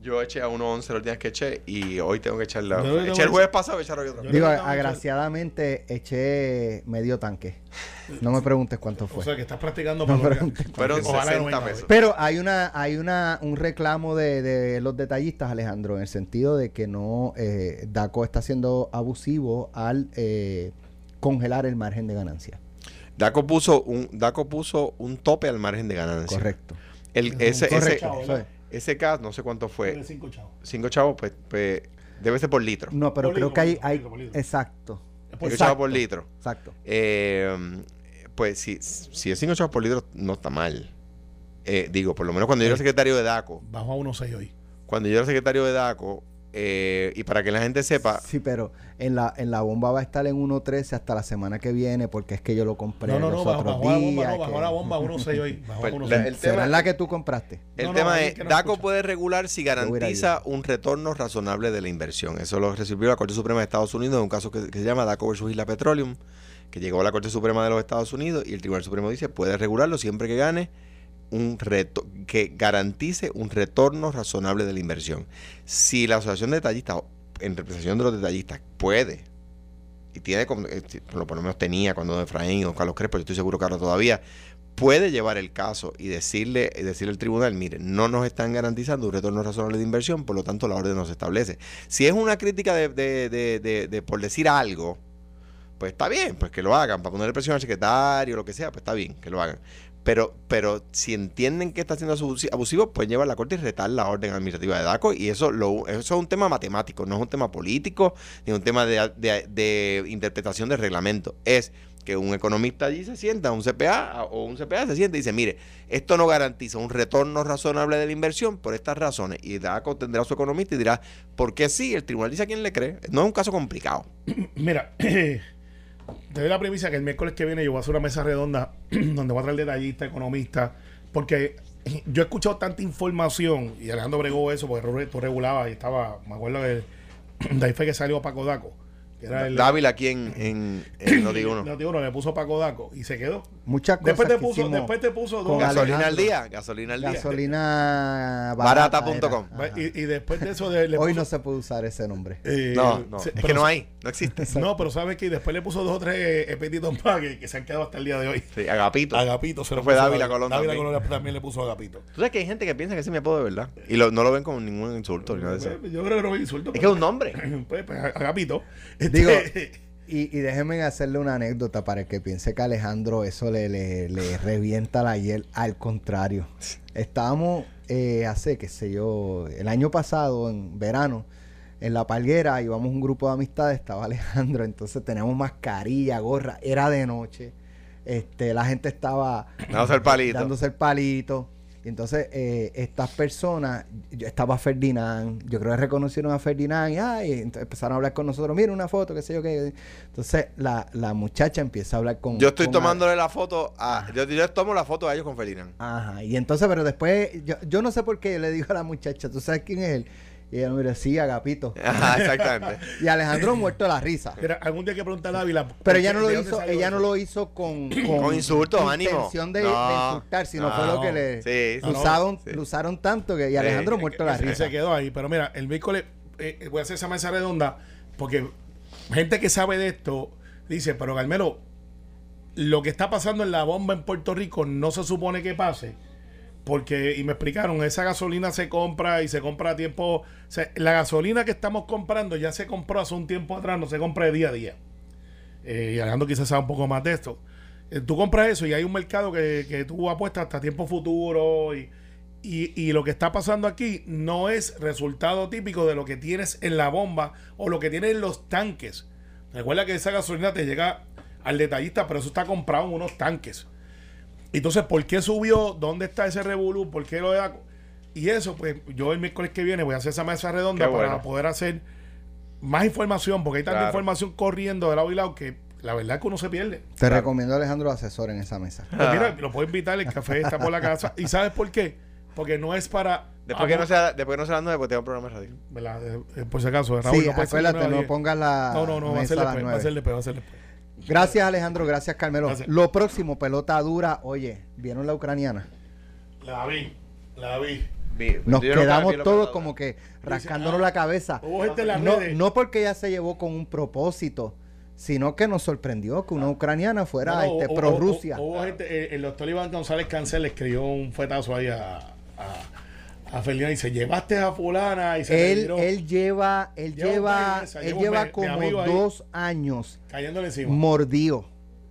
Yo eché a 1.11 los días que eché y hoy tengo que echarla. Yo tengo Eché el jueves pasado, echar hoy otra vez. Digo, agraciadamente eché medio tanque. No me preguntes cuánto O fue. sea, que estás practicando No para preguntes Fueron Ojalá no 60 venga, pesos. Pero hay una, hay una, un reclamo de, de los detallistas, Alejandro, en el sentido de que no, eh, DACO está siendo abusivo al eh, congelar el margen de ganancia. Daco puso un Daco puso un tope al margen de ganancia. Correcto. El, Es un ese, ese, correcto. Correcto. Ese gas, no sé cuánto fue. De cinco chavos. Cinco chavos, pues, pues, debe ser por litro. No, pero Por creo litro, que hay, hay litro, por litro. exacto, Cinco chavos por litro. exacto. Eh, pues si, si es cinco chavos por litro, no está mal. Eh, digo, por lo menos cuando yo era secretario de DACO, Bajó a 1.6 hoy. cuando yo era secretario de DACO, eh, y para que la gente sepa, Sí, pero en la, en la bomba va a estar en 1.13 hasta la semana que viene porque es que yo lo compré No, no, los no, bajó, otros bajó la bomba, días, no, bajó que- la bomba a 1.6 hoy. Pues, 1.6. la- el ¿Será la que tú compraste? El No, tema es, que no DACO escucha. puede regular si garantiza un retorno razonable de la inversión. Eso lo recibió la Corte Suprema de Estados Unidos en un caso que, que se llama DACO versus Isla Petroleum, que llegó a la Corte Suprema de los Estados Unidos y el Tribunal Supremo dice puede regularlo siempre que gane un reto que garantice un retorno razonable de la inversión. Si la Asociación de Detallistas, en representación de los detallistas, puede y tiene, eh, por lo menos tenía cuando don Efraín don Carlos Crespo, yo estoy seguro que ahora todavía, puede llevar el caso y decirle, decirle al tribunal, mire, no nos están garantizando un retorno razonable de inversión, por lo tanto la orden no se establece. Si es una crítica de- de- de- de por decir algo, pues está bien, pues que lo hagan, para ponerle presión al secretario, lo que sea, pues está bien, que lo hagan. Pero, pero si entienden que está siendo abusi- abusivo, pueden llevar a la corte y retar la orden administrativa de DACO. Y eso, lo, es un tema matemático, no es un tema político, ni un tema de, de- de interpretación del reglamento. Es que un economista allí se sienta, un CPA o un CPA se sienta y dice, mire, esto no garantiza un retorno razonable de la inversión por estas razones. Y DACO tendrá a su economista y dirá, ¿por qué sí? El tribunal dice a quién le cree. No es un caso complicado. [COUGHS] Mira, te doy la premisa que el miércoles que viene yo voy a hacer una mesa redonda [CLEARS THROAT] donde voy a traer detallistas, economistas, porque [CLEARS THROAT] yo he escuchado tanta información y Alejandro bregó eso porque tú- regulabas y estaba, me acuerdo que [CLEARS THROAT] de ahí fue que salió Paco Daco. Dávila aquí en, en, en [COUGHS] Noti uno. No, digo, no, le puso Paco Daco y se quedó. Muchas cosas Después te que puso, después te puso con. Gasolina al día, gasolina al día. Gasolina Barata.com. Ajá. Y, y después de eso de- le Hoy puso- no se puede usar ese nombre. eh, No, no, se- es que no hay, no existe. No, pero sabes que después le puso dos o tres epetitos más que, que se han quedado hasta el día de hoy. Sí, Agapito. Agapito se lo fue Dávila. Colón Dávila también. Colón también le puso Agapito. Tú sabes que hay gente que piensa que ese es mi apodo de verdad. Y lo- no lo ven como ningún insulto ni nada de eso. Yo creo que no me insulto. Es que es un nombre. [CLEARS THROAT] Pues, pues, Agapito. Este, Digo, [LAUGHS] y, y déjenme hacerle una anécdota para que piense que Alejandro eso le, le, le revienta la hiel. Al contrario. Estábamos eh, hace, qué sé yo, el año pasado, en verano, en La Palguera, íbamos un grupo de amistades, estaba Alejandro, entonces teníamos mascarilla, gorra, era de noche. Este, la gente estaba Dándose el palito. dándose el palito. Entonces eh, estas personas, yo estaba Ferdinand, yo creo que reconocieron a Ferdinand y ay, ent- empezaron a hablar con nosotros, mira una foto, qué sé yo qué. Entonces la, la muchacha empieza a hablar con... Yo estoy con tomándole la foto a. Yo, yo tomo la foto a ellos con Ferdinand. Ajá, y entonces, pero después, yo, yo no sé por qué le digo a la muchacha, ¿tú sabes quién es él? Y ella me dice, sí, Agapito. [LAUGHS] Ajá, exactamente. [LAUGHS] Y Alejandro muerto de la risa. Mira, algún día hay que preguntarle a Ávila. Pero ella no lo ¿de hizo, ella no lo hizo con, [CLEARS THROAT] Con insultos, ánimo. intención de, de No, insultar, sino no. fue lo que le Sí, sí, usaron, sí. lo usaron tanto que y Alejandro Sí, muerto de la Y risa. se quedó ahí. Pero mira, el miércoles eh, voy a hacer esa mesa redonda porque gente que sabe de esto dice, pero Carmelo, lo que está pasando en la bomba en Puerto Rico no se supone que pase. Porque, y me explicaron, esa gasolina se compra y se compra a tiempo. La gasolina que estamos comprando ya se compró hace un tiempo atrás, no se compra de día a día. Eh, y Alejandro quizás sabe un poco más de esto. Eh, tú compras eso y hay un mercado que, que tú apuestas hasta tiempo futuro y, y, y lo que está pasando aquí no es resultado típico de lo que tienes en la bomba o lo que tienes en los tanques. Recuerda que esa gasolina te llega al detallista, pero eso está comprado en unos tanques. Entonces, ¿por qué subió? ¿Dónde está ese revolú? ¿Por qué lo da? Y eso, pues yo el miércoles que viene voy a hacer esa mesa redonda Qué para bueno. poder hacer más información, porque hay tanta Claro. información corriendo de lado y lado que la verdad es que uno se pierde. Te recomiendo a Alejandro asesor en esa mesa. Pues mira, lo puedo invitar, el café está por la casa. ¿Y sabes por qué? Porque no es para... Después que no sea, después que no sea las 9, pues tengo un programa de radio. ¿verdad? Eh, eh, por si acaso, Raúl, Sí, no puede acuérdate, no pongas la No, no, no, va a ser después, va a ser después, va a ser después. Gracias Alejandro, gracias Carmelo. Gracias. Lo próximo, pelota dura. Oye, ¿vieron la ucraniana? La vi, la vi. Nos quedamos todos como que rascándonos la cabeza. No, no porque ella se llevó con un propósito, sino que nos sorprendió que una ucraniana fuera No, no, este, hubo- pro hubo- Rusia. Hubo gente, eh, el doctor Iván González Cancel le escribió un fuetazo ahí a, a, a Felina y dice, llevaste a fulana y se Él, retiró él lleva, él Lleva él lleva como ahí. dos años cayéndole encima. mordido.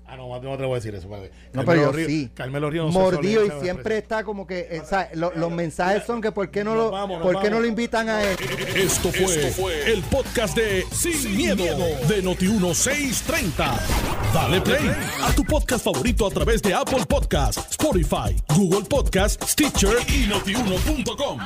Ah, no, no te voy a decir eso. Padre. No, Carmelo pero yo Río- sí. Carmelo Río no se mordido y siempre está como que, eh, ¿sabes? Lo- los mensajes son que por qué no lo, vamos, por qué no lo invitan a él. Esto fue, el podcast de Sin, miedo, de Noti1630. Dale play a tu podcast favorito a través de Apple Podcasts, Spotify, Google Podcasts, Stitcher y notiuno.com.